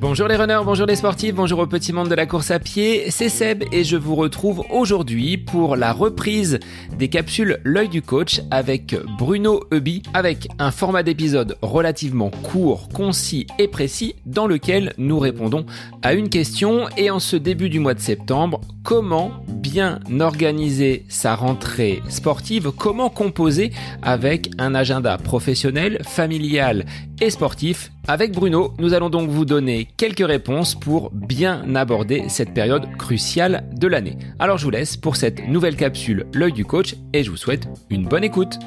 Bonjour les runners, bonjour les sportifs, bonjour au petit monde de la course à pied, c'est Seb et je vous retrouve aujourd'hui pour la reprise des capsules L'œil du coach avec Bruno Eubi avec un format d'épisode relativement court, concis et précis dans lequel nous répondons à une question et en ce début du mois de septembre, comment bien organiser sa rentrée sportive, comment composer avec un agenda professionnel, familial et sportif avec Bruno, nous allons donc vous donner quelques réponses pour bien aborder cette période cruciale de l'année. Alors je vous laisse pour cette nouvelle capsule L'œil du coach et je vous souhaite une bonne écoute.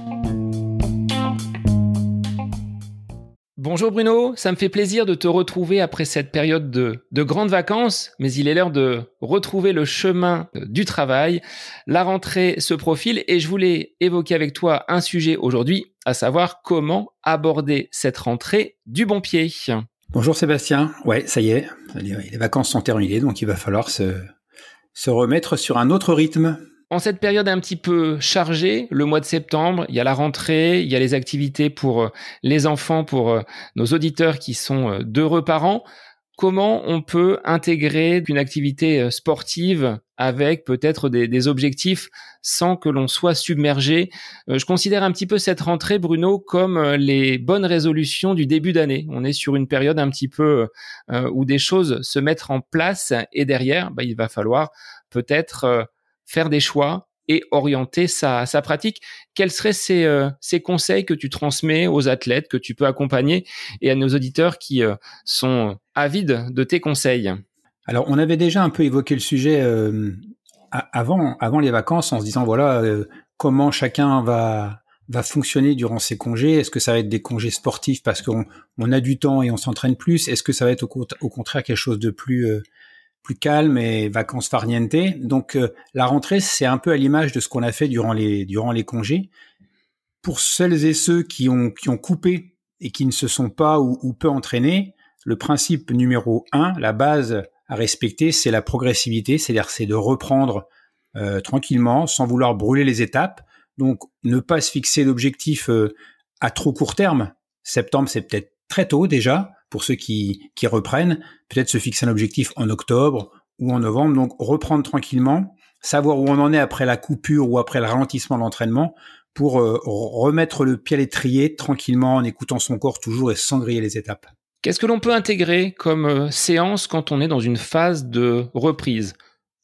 Bonjour Bruno, ça me fait plaisir de te retrouver après cette période de, de grandes vacances, mais il est l'heure de retrouver le chemin du travail. La rentrée se profile et je voulais évoquer avec toi un sujet aujourd'hui à savoir comment aborder cette rentrée du bon pied. Bonjour Sébastien, ouais, ça y est, les vacances sont terminées, donc il va falloir se remettre sur un autre rythme. En cette période un petit peu chargée, le mois de septembre, il y a la rentrée, il y a les activités pour euh, les enfants, pour euh, nos auditeurs qui sont d'heureux parents comment on peut intégrer une activité euh, sportive avec peut-être des, objectifs sans que l'on soit submergé? Je considère un petit peu cette rentrée, Bruno, comme les bonnes résolutions du début d'année. On est sur une période un petit peu où des choses se mettent en place et derrière, bah, il va falloir peut-être faire des choix, et orienter sa, pratique. Quels seraient ces, ces, conseils que tu transmets aux athlètes, que tu peux accompagner et à nos auditeurs qui sont avide de tes conseils? Alors, on avait déjà un peu évoqué le sujet euh, avant, avant les vacances en se disant voilà euh, comment chacun va va fonctionner durant ses congés. Est-ce que ça va être des congés sportifs parce qu'on on a du temps et on s'entraîne plus? Est-ce que ça va être au, contraire quelque chose de plus euh, plus calme et vacances farniente Donc la rentrée, c'est un peu à l'image de ce qu'on a fait durant les durant les congés. Pour celles et ceux qui ont qui ont coupé et qui ne se sont pas ou, ou peu entraînés, le principe numéro un, la base à respecter, c'est la progressivité, c'est-à-dire c'est de reprendre euh, tranquillement, sans vouloir brûler les étapes. Donc, ne pas se fixer l'objectif euh, à trop court terme. Septembre, c'est peut-être très tôt déjà pour ceux qui, reprennent. Peut-être se fixer un objectif en octobre ou en novembre. Donc, reprendre tranquillement, savoir où on en est après la coupure ou après le ralentissement de l'entraînement pour euh, remettre le pied à l'étrier tranquillement en écoutant son corps toujours et sans griller les étapes. Qu'est-ce que l'on peut intégrer comme euh, séance quand on est dans une phase de reprise?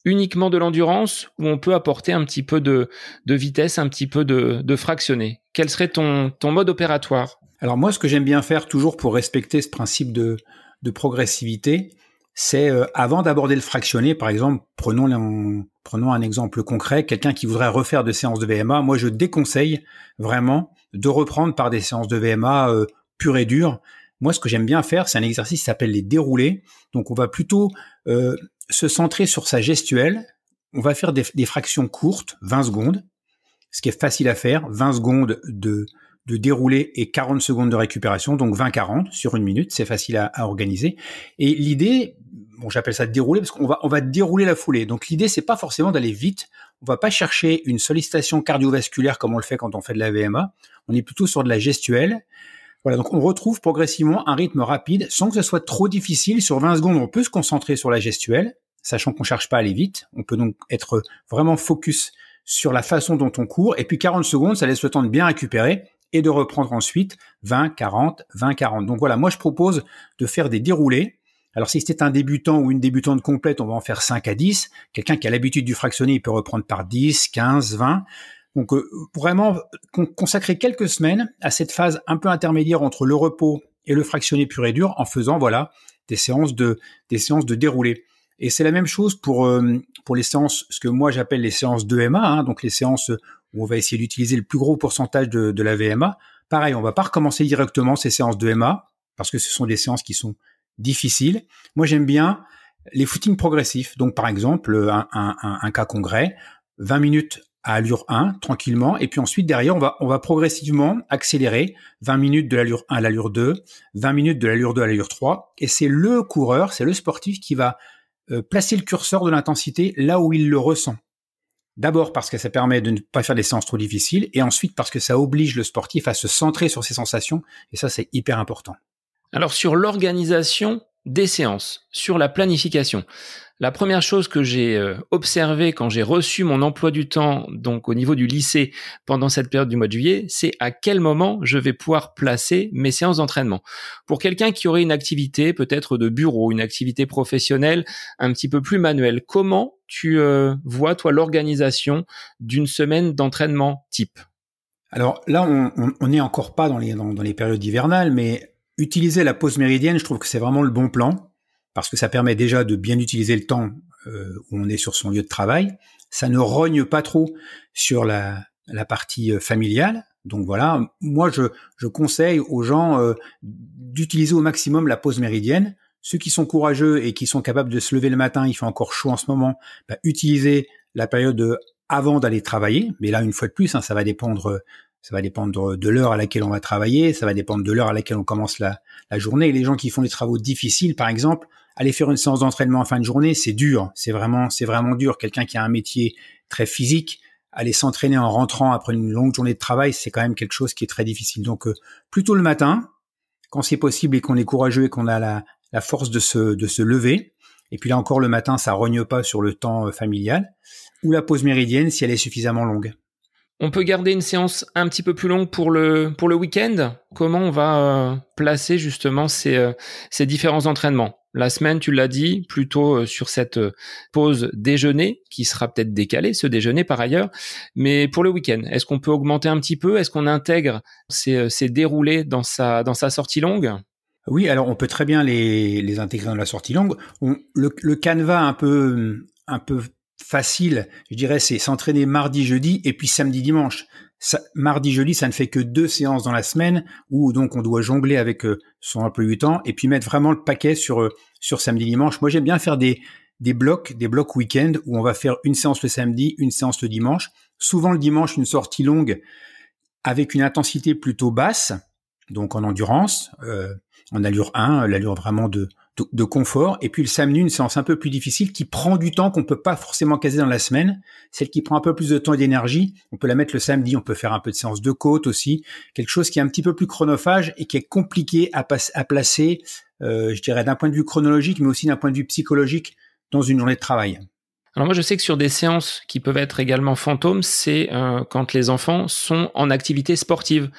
Uniquement de l'endurance ou on peut apporter un petit peu de, vitesse, un petit peu de, fractionné Quel serait ton mode opératoire? Alors moi, ce que j'aime bien faire toujours pour respecter ce principe de, progressivité, c'est euh, avant d'aborder le fractionné, par exemple, prenons, un exemple concret, quelqu'un qui voudrait refaire des séances de VMA, moi je déconseille vraiment de reprendre par des séances de VMA euh, pures et dures, moi, ce que j'aime bien faire, c'est un exercice qui s'appelle les déroulés. Donc, on va plutôt euh, se centrer sur sa gestuelle. On va faire des, fractions courtes, 20 secondes, ce qui est facile à faire. 20 secondes de, de déroulé et 40 secondes de récupération, donc 20-40 sur une minute. C'est facile à, organiser. Et l'idée, bon, j'appelle ça dérouler parce qu'on va, on va dérouler la foulée. Donc, l'idée, c'est pas forcément d'aller vite. On va pas chercher une sollicitation cardiovasculaire comme on le fait quand on fait de la VMA. On est plutôt sur de la gestuelle voilà, donc on retrouve progressivement un rythme rapide sans que ce soit trop difficile. Sur 20 secondes, on peut se concentrer sur la gestuelle, sachant qu'on cherche pas à aller vite. On peut donc être vraiment focus sur la façon dont on court. Et puis 40 secondes, ça laisse le temps de bien récupérer et de reprendre ensuite 20, 40, 20, 40. Donc voilà, moi je propose de faire des déroulés. Alors si c'était un débutant ou une débutante complète, on va en faire 5 à 10. Quelqu'un qui a l'habitude du fractionné, il peut reprendre par 10, 15, 20. Donc euh, vraiment consacrer quelques semaines à cette phase un peu intermédiaire entre le repos et le fractionné pur et dur en faisant voilà des séances de des. Et c'est la même chose pour euh, pour les séances, ce que moi j'appelle les séances de MA, hein, donc les séances on va essayer d'utiliser le plus gros pourcentage de, la VMA. Pareil, on va pas recommencer directement ces séances de MA parce que ce sont des séances qui sont difficiles. Moi j'aime bien les footings progressifs. Donc par exemple un cas congrès, 20 minutes à allure 1 tranquillement et puis ensuite derrière on va on va progressivement accélérer 20 minutes de l'allure 1 à l'allure 2, 20 minutes de l'allure 2 à l'allure 3 et c'est le coureur, c'est le sportif qui va euh, placer le curseur de l'intensité là où il le ressent. D'abord parce que ça permet de ne pas faire des séances trop difficiles, et ensuite parce que ça oblige le sportif à se centrer sur ses sensations, et ça c'est hyper important. Alors sur l'organisation des séances, sur la planification, la première chose que j'ai euh, observée quand j'ai reçu mon emploi du temps, donc au niveau du lycée, pendant cette période du mois de juillet, c'est à quel moment je vais pouvoir placer mes séances d'entraînement. Pour quelqu'un qui aurait une activité peut-être de bureau, une activité professionnelle un petit peu plus manuelle, comment tu euh, vois, toi, l'organisation d'une semaine d'entraînement type? Alors là, on n'est encore pas dans les, dans les périodes hivernales, mais utiliser la pause méridienne, je trouve que c'est vraiment le bon plan parce que ça permet déjà de bien utiliser le temps euh, où on est sur son lieu de travail. Ça ne rogne pas trop sur la, la partie euh, familiale. Donc voilà, moi je, conseille aux gens euh, d'utiliser au maximum la pause méridienne. Ceux qui sont courageux et qui sont capables de se lever le matin, il fait encore chaud en ce moment, bah, utilisez la période avant d'aller travailler. Mais là, une fois de plus, hein, ça va dépendre ça va dépendre de l'heure à laquelle on va travailler, ça va dépendre de l'heure à laquelle on commence la, journée. les gens qui font des travaux difficiles, par exemple, aller faire une séance d'entraînement en fin de journée, c'est dur. C'est vraiment, c'est vraiment dur. Quelqu'un qui a un métier très physique, aller s'entraîner en rentrant après une longue journée de travail, c'est quand même quelque chose qui est très difficile. Donc, euh, plutôt le matin, quand c'est possible et qu'on est courageux et qu'on a la, la force de se, de se lever. Et puis là encore, le matin, ça rogne pas sur le temps euh, familial. Ou la pause méridienne si elle est suffisamment longue. On peut garder une séance un petit peu plus longue pour le pour le week-end? Comment on va euh, placer justement ces, euh, ces différents entraînements? La semaine, tu l'as dit, plutôt euh, sur cette pause déjeuner qui sera peut-être décalée, ce déjeuner par ailleurs. Mais pour le week-end, est-ce qu'on peut augmenter un petit peu? Est-ce qu'on intègre ces, ces déroulés dans sa dans sa sortie longue? Oui, alors on peut très bien les, les intégrer dans la sortie longue. le, le canevas un peu un peu facile, je dirais, c'est s'entraîner mardi, jeudi et puis samedi, dimanche. mardi, jeudi, ça ne fait que deux séances dans la semaine où donc on doit jongler avec euh, son emploi du temps et puis mettre vraiment le paquet sur euh, sur samedi, dimanche. Moi, j'aime bien faire des des blocs, des blocs week-end où on va faire une séance le samedi, une séance le dimanche. Souvent le dimanche, une sortie longue avec une intensité plutôt basse, donc en endurance, euh, en allure 1, l'allure vraiment de de, confort. Et puis le samedi, une séance un peu plus difficile qui prend du temps qu'on peut pas forcément caser dans la semaine. Celle qui prend un peu plus de temps et d'énergie, on peut la mettre le samedi. On peut faire un peu de séance de côte aussi. Quelque chose qui est un petit peu plus chronophage et qui est compliqué à, à placer, euh, je dirais, d'un point de vue chronologique, mais aussi d'un point de vue psychologique dans une journée de travail. Alors moi je sais que sur des séances qui peuvent être également fantômes, c'est euh, quand les enfants sont en activité sportive.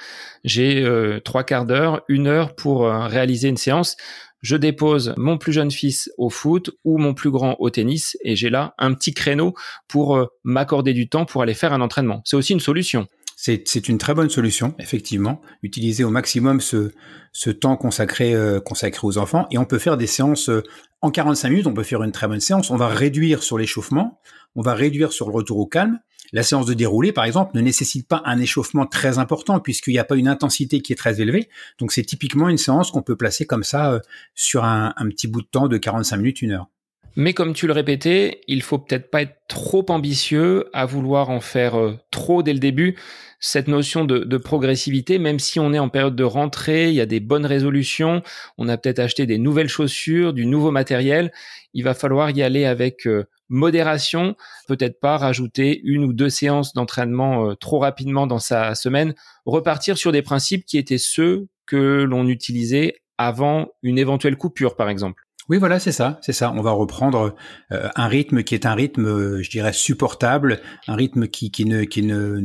J'ai euh, trois quarts d'heure, une heure pour réaliser une séance je dépose mon plus jeune fils au foot ou mon plus grand au tennis et j'ai là un petit créneau pour euh, m'accorder du temps pour aller faire un entraînement. C'est aussi une solution. C'est une très bonne solution, effectivement. Utiliser au maximum ce, temps consacré, euh, consacré aux enfants. Et on peut faire des séances euh, en 45 minutes, on peut faire une très bonne séance. On va réduire sur l'échauffement, on va réduire sur le retour au calme. La séance de déroulé, par exemple, ne nécessite pas un échauffement très important puisqu'il n'y a pas une intensité qui est très élevée. Donc c'est typiquement une séance qu'on peut placer comme ça euh, sur un, petit bout de temps de 45 minutes, une heure. Mais comme tu le répétais, il faut peut-être pas être trop ambitieux à vouloir en faire euh, trop dès le début. Cette notion de, de, progressivité, même si on est en période de rentrée, il y a des bonnes résolutions, on a peut-être acheté des nouvelles chaussures, du nouveau matériel, il va falloir y aller avec euh, modération, peut-être pas rajouter une ou deux séances d'entraînement euh, trop rapidement dans sa semaine, repartir sur des principes qui étaient ceux que l'on utilisait avant une éventuelle coupure, par exemple. Oui, voilà, c'est ça, c'est ça. On va reprendre euh, un rythme qui est un rythme, euh, je dirais, supportable, un rythme qui, qui ne, qui ne,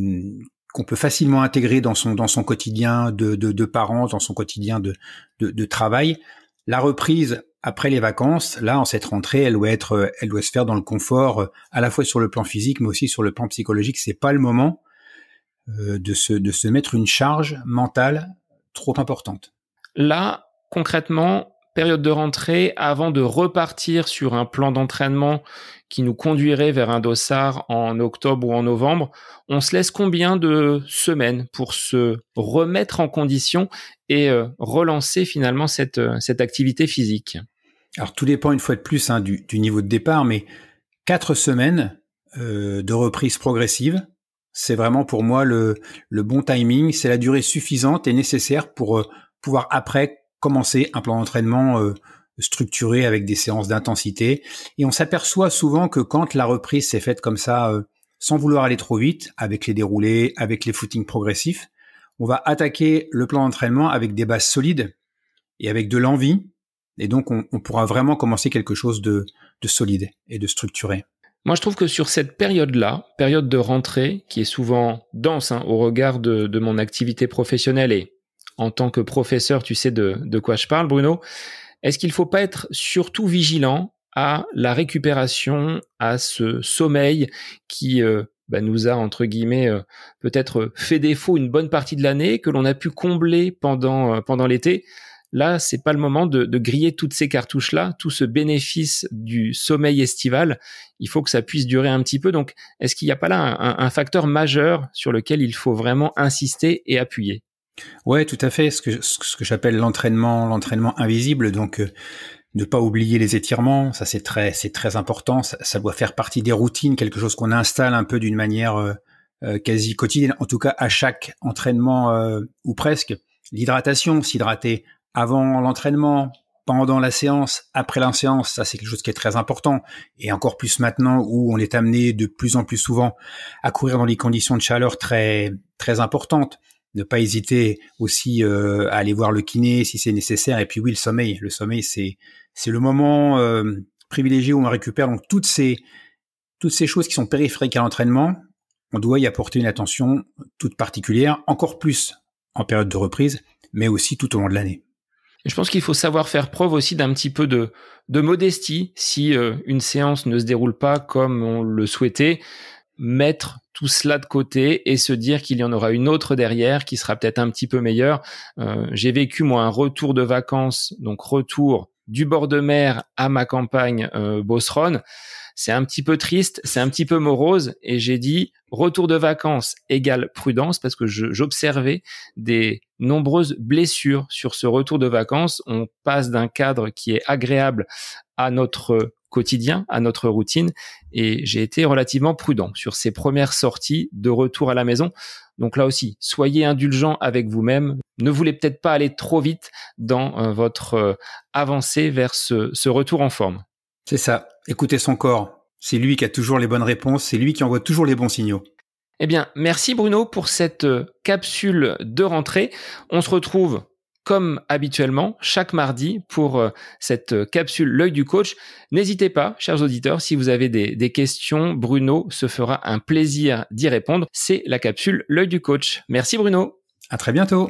qu'on peut facilement intégrer dans son dans son quotidien de, de, de parents, dans son quotidien de, de, de travail. La reprise après les vacances, là, en cette rentrée, elle doit être, elle doit se faire dans le confort, à la fois sur le plan physique, mais aussi sur le plan psychologique. C'est pas le moment euh, de se, de se mettre une charge mentale trop importante. Là, concrètement, période de rentrée, avant de repartir sur un plan d'entraînement qui nous conduirait vers un dossard en octobre ou en novembre, on se laisse combien de semaines pour se remettre en condition et euh, relancer finalement cette, cette activité physique? Alors tout dépend une fois de plus hein, du, niveau de départ, mais quatre semaines euh, de reprise progressive, c'est vraiment pour moi le, bon timing. C'est la durée suffisante et nécessaire pour euh, pouvoir après commencer un plan d'entraînement euh, structuré avec des séances d'intensité. Et on s'aperçoit souvent que quand la reprise s'est faite comme ça sans vouloir aller trop vite, avec les déroulés, avec les footings progressifs. On va attaquer le plan d'entraînement avec des bases solides et avec de l'envie. Et donc, on, pourra vraiment commencer quelque chose de, solide et de structuré. Moi, je trouve que sur cette période-là, période de rentrée, qui est souvent dense hein, au regard de, mon activité professionnelle et en tant que professeur, tu sais de, de quoi je parle, Bruno, est-ce qu'il ne faut pas être surtout vigilant à la récupération, à ce sommeil qui euh, bah, nous a entre guillemets euh, peut-être fait défaut une bonne partie de l'année que l'on a pu combler pendant euh, pendant l'été? Là, c'est pas le moment de, griller toutes ces cartouches-là, tout ce bénéfice du sommeil estival. Il faut que ça puisse durer un petit peu. Donc, est-ce qu'il n'y a pas là un, facteur majeur sur lequel il faut vraiment insister et appuyer? Ouais, tout à fait. Ce que j'appelle l'entraînement, l'entraînement invisible. Donc, ne pas oublier les étirements, ça c'est très c'est très important, ça, doit faire partie des routines, quelque chose qu'on installe un peu d'une manière euh, euh, quasi quotidienne, en tout cas à chaque entraînement euh, ou presque. L'hydratation, s'hydrater avant l'entraînement, pendant la séance, après la séance, ça c'est quelque chose qui est très important et encore plus maintenant où on est amené de plus en plus souvent à courir dans des conditions de chaleur très très importantes ne pas hésiter aussi à aller voir le kiné si c'est nécessaire. Et puis oui, le sommeil. Le sommeil, c'est c'est le moment euh, privilégié où on récupère donc toutes ces toutes ces choses qui sont périphériques à l'entraînement. On doit y apporter une attention toute particulière, encore plus en période de reprise, mais aussi tout au long de l'année. Je pense qu'il faut savoir faire preuve aussi d'un petit peu de, de modestie si euh, une séance ne se déroule pas comme on le souhaitait, mettre tout cela de côté et se dire qu'il y en aura une autre derrière qui sera peut-être un petit peu meilleure. Euh, j'ai vécu moi un retour de vacances, donc retour du bord de mer à ma campagne euh, C'est un petit peu triste, c'est un petit peu morose, et j'ai dit retour de vacances égale prudence parce que j'observais des nombreuses blessures sur ce retour de vacances. On passe d'un cadre qui est agréable à notre quotidien, à notre routine, et j'ai été relativement prudent sur ces premières sorties de retour à la maison. Donc là aussi, soyez indulgent avec vous-même. Ne voulez peut-être pas aller trop vite dans euh, votre euh, avancée vers ce, retour en forme. C'est ça. Écoutez son corps. C'est lui qui a toujours les bonnes réponses. C'est lui qui envoie toujours les bons signaux. Eh bien, merci Bruno pour cette euh, capsule de rentrée. On se retrouve comme habituellement chaque mardi pour euh, cette euh, capsule L'œil du coach. N'hésitez pas, chers auditeurs, si vous avez des, questions, Bruno se fera un plaisir d'y répondre. C'est la capsule L'œil du coach. Merci Bruno. À très bientôt.